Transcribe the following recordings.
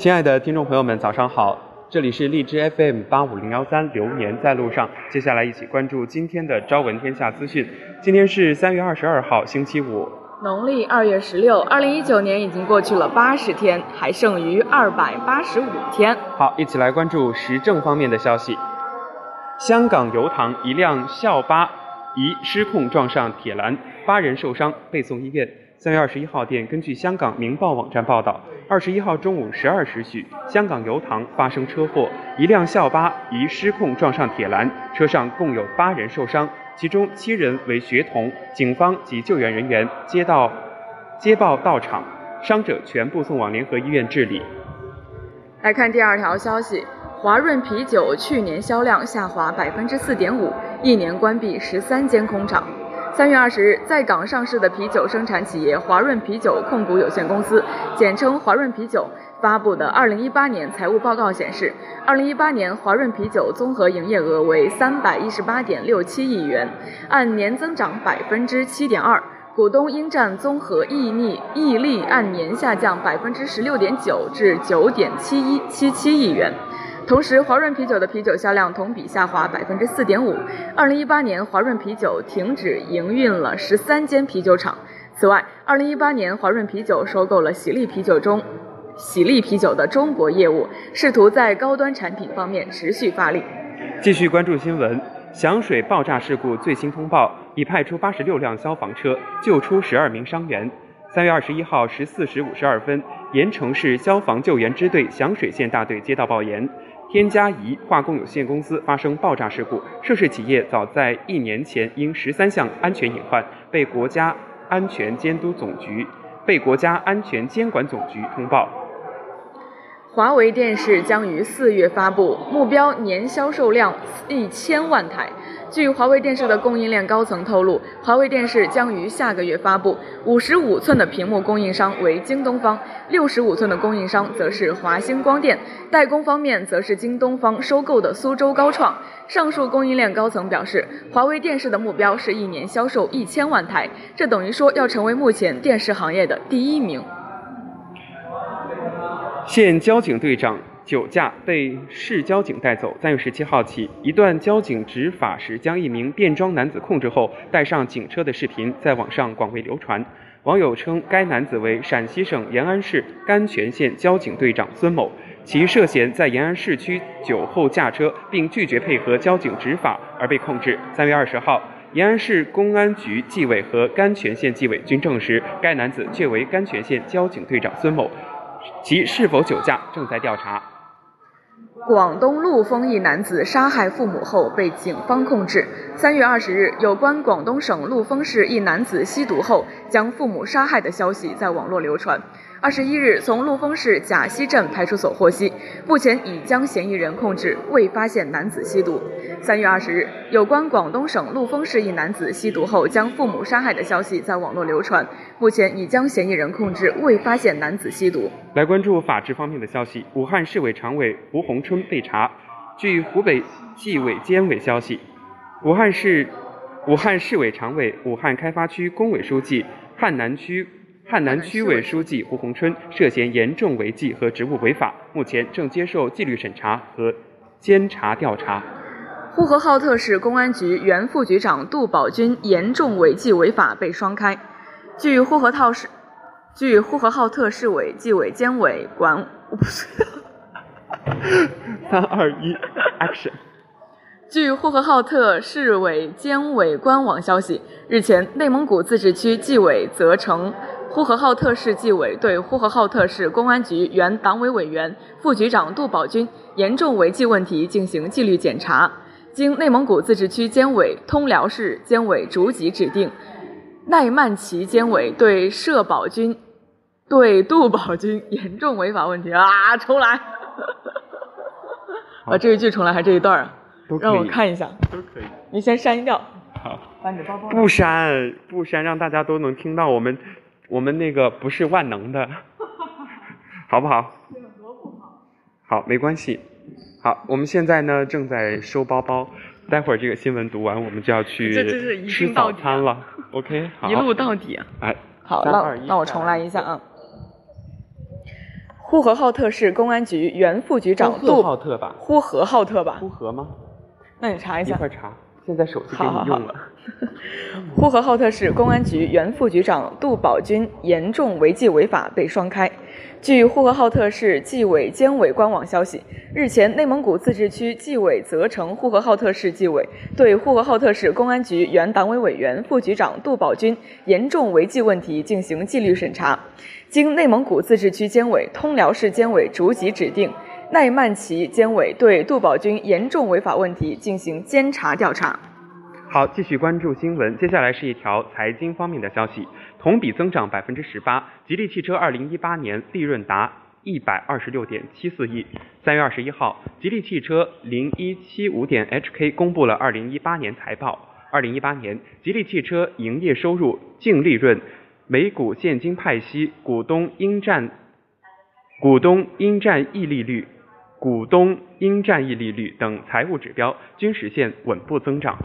亲爱的听众朋友们，早上好！这里是荔枝 FM 八五零幺三，流年在路上。接下来一起关注今天的朝闻天下资讯。今天是三月二十二号，星期五，农历二月十六。二零一九年已经过去了八十天，还剩余二百八十五天。好，一起来关注时政方面的消息。香港油塘一辆校巴疑失控撞上铁栏，八人受伤，被送医院。三月二十一号电，根据香港《明报》网站报道，二十一号中午十二时许，香港油塘发生车祸，一辆校巴疑失控撞上铁栏，车上共有八人受伤，其中七人为学童。警方及救援人员接到接报到场，伤者全部送往联合医院治理。来看第二条消息，华润啤酒去年销量下滑百分之四点五，一年关闭十三间工厂。三月二十日，在港上市的啤酒生产企业华润啤酒控股有限公司（简称华润啤酒）发布的二零一八年财务报告显示，二零一八年华润啤酒综合营业额为三百一十八点六七亿元，按年增长百分之七点二，股东应占综合溢利溢利按年下降百分之十六点九至九点七一七七亿元。同时，华润啤酒的啤酒销量同比下滑百分之四点五。二零一八年，华润啤酒停止营运了十三间啤酒厂。此外，二零一八年，华润啤酒收购了喜力啤酒中喜力啤酒的中国业务，试图在高端产品方面持续发力。继续关注新闻，响水爆炸事故最新通报，已派出八十六辆消防车救出十二名伤员。三月二十一号十四时五十二分，盐城市消防救援支队响水县大队接到报言。天嘉宜化工有限公司发生爆炸事故，涉事企业早在一年前因十三项安全隐患被国家安全监督总局、被国家安全监管总局通报。华为电视将于四月发布，目标年销售量一千万台。据华为电视的供应链高层透露，华为电视将于下个月发布。五十五寸的屏幕供应商为京东方，六十五寸的供应商则是华星光电，代工方面则是京东方收购的苏州高创。上述供应链高层表示，华为电视的目标是一年销售一千万台，这等于说要成为目前电视行业的第一名。现交警队长。酒驾被市交警带走。三月十七号起，一段交警执法时将一名便装男子控制后带上警车的视频在网上广为流传。网友称，该男子为陕西省延安市甘泉县交警队长孙某，其涉嫌在延安市区酒后驾车并拒绝配合交警执法而被控制。三月二十号，延安市公安局纪委和甘泉县纪委均证实，该男子确为甘泉县交警队长孙某，其是否酒驾正在调查。广东陆丰一男子杀害父母后被警方控制。三月二十日，有关广东省陆丰市一男子吸毒后将父母杀害的消息在网络流传。二十一日，从陆丰市甲溪镇派出所获悉，目前已将嫌疑人控制，未发现男子吸毒。三月二十日，有关广东省陆丰市一男子吸毒后将父母杀害的消息在网络流传，目前已将嫌疑人控制，未发现男子吸毒。来关注法治方面的消息，武汉市委常委胡红春被查。据湖北纪委监委消息，武汉市武汉市委常委、武汉开发区工委书记、汉南区。汉南区委书记胡红春涉嫌严重违纪和职务违法，目前正接受纪律审查和监察调查。呼和浩特市公安局原副局长杜宝军严重违纪违法被双开。据呼和浩市，据呼和浩特市委纪委监委管，三二一，action。据呼和浩特市委监委官网消息，日前内蒙古自治区纪委责成。呼和浩特市纪委对呼和浩特市公安局原党委委员、副局长杜宝军严重违纪问题进行纪律检查。经内蒙古自治区监委、通辽市监委逐级指定，奈曼旗监委对社保军、对杜宝军严重违法问题啊，重来！啊这一句重来，还是这一段啊？让我看一下。都可以。你先删掉。好。把你的包包。不删，不删，让大家都能听到我们。我们那个不是万能的，好不好？好，没关系。好，我们现在呢正在收包包，待会儿这个新闻读完，我们就要去吃早餐了。OK，好。一路到底啊。哎，好，那那我重来一下啊。呼和浩特市公安局原副局长呼杜和浩特吧？呼和浩特吧呼？和吗？那你查一下。一查，现在手机给好好好你用了。呼和浩特市公安局原副局长杜宝军严重违纪违法被双开。据呼和浩特市纪委监委官网消息，日前内蒙古自治区纪委责成呼和浩特市纪委对呼和浩特市公安局原党委委员、副局长杜宝军严重违纪问题进行纪律审查。经内蒙古自治区监委、通辽市监委逐级指定，奈曼旗监委对杜宝军严重违法问题进行监察调查。好，继续关注新闻。接下来是一条财经方面的消息，同比增长百分之十八。吉利汽车二零一八年利润达一百二十六点七四亿。三月二十一号，吉利汽车零一七五点 HK 公布了二零一八年财报。二零一八年，吉利汽车营业收入、净利润、每股现金派息、股东应占股东应占溢利率、股东应占溢利率等财务指标均实现稳步增长。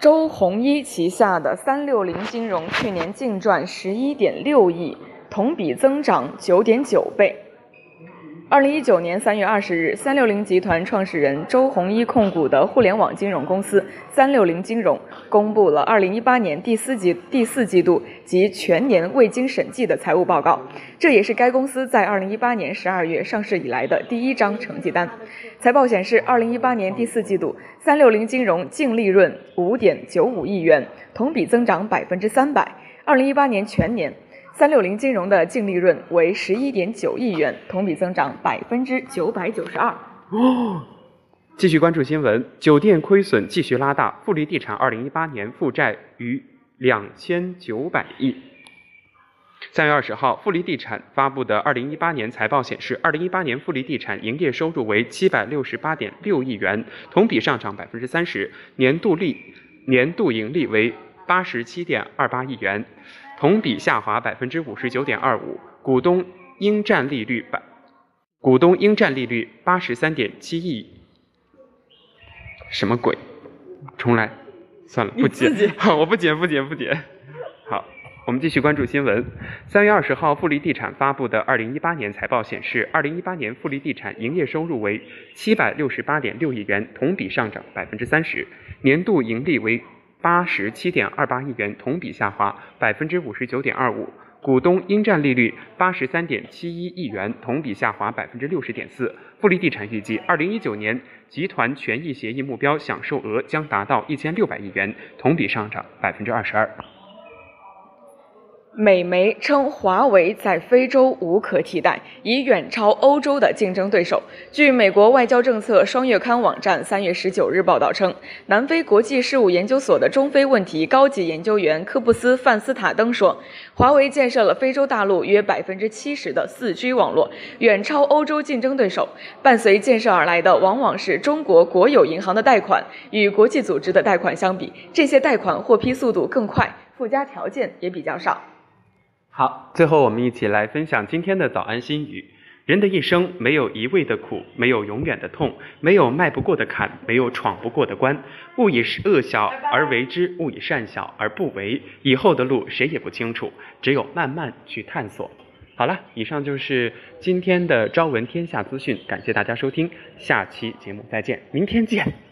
周鸿祎旗下的三六零金融去年净赚十一点六亿，同比增长九点九倍。二零一九年三月二十日，三六零集团创始人周鸿祎控股的互联网金融公司三六零金融公布了二零一八年第四季第四季度及全年未经审计的财务报告，这也是该公司在二零一八年十二月上市以来的第一张成绩单。财报显示，二零一八年第四季度，三六零金融净利润五点九五亿元，同比增长百分之三百。二零一八年全年，三六零金融的净利润为十一点九亿元，同比增长百分之九百九十二。继续关注新闻，酒店亏损继续拉大，富力地产二零一八年负债逾两千九百亿。三月二十号，富力地产发布的二零一八年财报显示，二零一八年富力地产营业收入为七百六十八点六亿元，同比上涨百分之三十，年度利年度盈利为八十七点二八亿元，同比下滑百分之五十九点二五，股东应占利率百股东应占利率八十三点七亿。什么鬼？重来，算了，不剪你自己。好，我不剪，不剪，不剪。好，我们继续关注新闻。三月二十号，富力地产发布的二零一八年财报显示，二零一八年富力地产营业收入为七百六十八点六亿元，同比上涨百分之三十，年度盈利为八十七点二八亿元，同比下滑百分之五十九点二五。股东应占利率八十三点七一亿元，同比下滑百分之六十点四。富力地产预计，二零一九年集团权益协议目标享受额将达到一千六百亿元，同比上涨百分之二十二。美媒称华为在非洲无可替代，已远超欧洲的竞争对手。据美国外交政策双月刊网站三月十九日报道称，南非国际事务研究所的中非问题高级研究员科布斯·范斯塔登说，华为建设了非洲大陆约百分之七十的四 G 网络，远超欧洲竞争对手。伴随建设而来的，往往是中国国有银行的贷款。与国际组织的贷款相比，这些贷款获批速度更快，附加条件也比较少。好，最后我们一起来分享今天的早安心语。人的一生没有一味的苦，没有永远的痛，没有迈不过的坎，没有闯不过的关。勿以恶小而为之，勿以善小而不为。以后的路谁也不清楚，只有慢慢去探索。好了，以上就是今天的朝闻天下资讯，感谢大家收听，下期节目再见，明天见。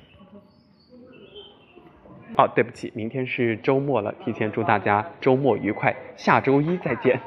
哦，对不起，明天是周末了，提前祝大家周末愉快，下周一再见。